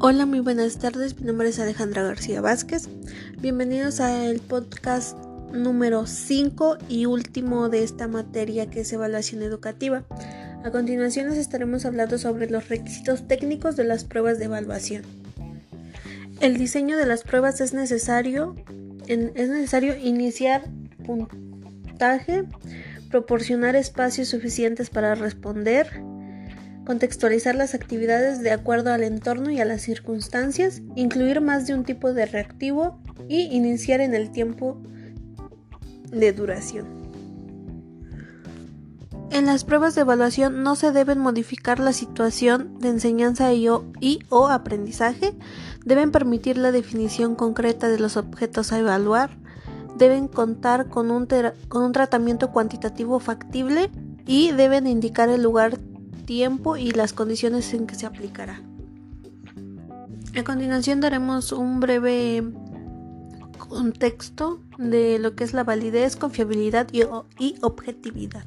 Hola, muy buenas tardes. Mi nombre es Alejandra García Vázquez. Bienvenidos al podcast número 5 y último de esta materia que es evaluación educativa. A continuación les estaremos hablando sobre los requisitos técnicos de las pruebas de evaluación. El diseño de las pruebas es necesario, es necesario iniciar puntaje, proporcionar espacios suficientes para responder, contextualizar las actividades de acuerdo al entorno y a las circunstancias, incluir más de un tipo de reactivo y iniciar en el tiempo de duración. En las pruebas de evaluación no se deben modificar la situación de enseñanza y o, aprendizaje, deben permitir la definición concreta de los objetos a evaluar, deben contar con un, con un tratamiento cuantitativo factible y deben indicar el lugar tiempo y las condiciones en que se aplicará. A continuación daremos un breve contexto de lo que es la validez, confiabilidad y, objetividad.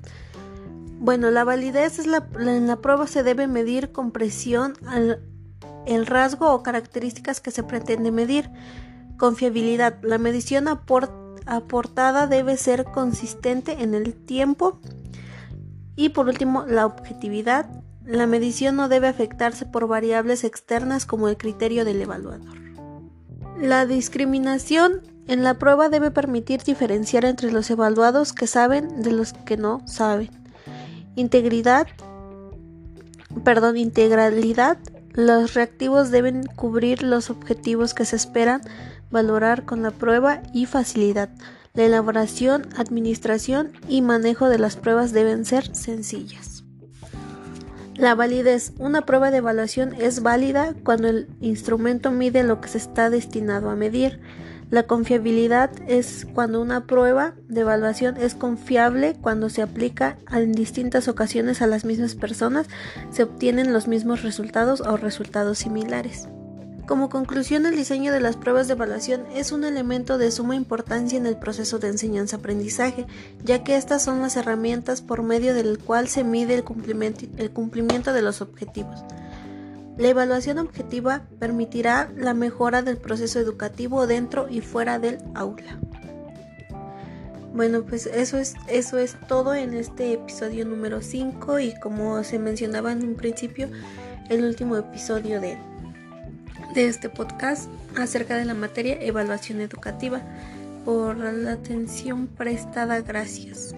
Bueno, la validez es la, en la prueba se debe medir con presión al, el rasgo o características que se pretende medir. Confiabilidad. La medición aportada debe ser consistente en el tiempo y por último, la objetividad. La medición no debe afectarse por variables externas como el criterio del evaluador. La discriminación en la prueba debe permitir diferenciar entre los evaluados que saben de los que no saben. Integridad, perdón, integralidad. Los reactivos deben cubrir los objetivos que se esperan valorar con la prueba y facilidad. La elaboración, administración y manejo de las pruebas deben ser sencillas. La validez. Una prueba de evaluación es válida cuando el instrumento mide lo que se está destinado a medir. La confiabilidad es cuando una prueba de evaluación es confiable cuando se aplica en distintas ocasiones a las mismas personas, se obtienen los mismos resultados o resultados similares. Como conclusión, el diseño de las pruebas de evaluación es un elemento de suma importancia en el proceso de enseñanza-aprendizaje, ya que estas son las herramientas por medio del cual se mide el cumplimiento, de los objetivos. La evaluación objetiva permitirá la mejora del proceso educativo dentro y fuera del aula. Bueno, pues eso es, eso es todo en este episodio número 5 y como se mencionaba en un principio, el último episodio de de este podcast acerca de la materia evaluación educativa. Por la atención prestada, gracias.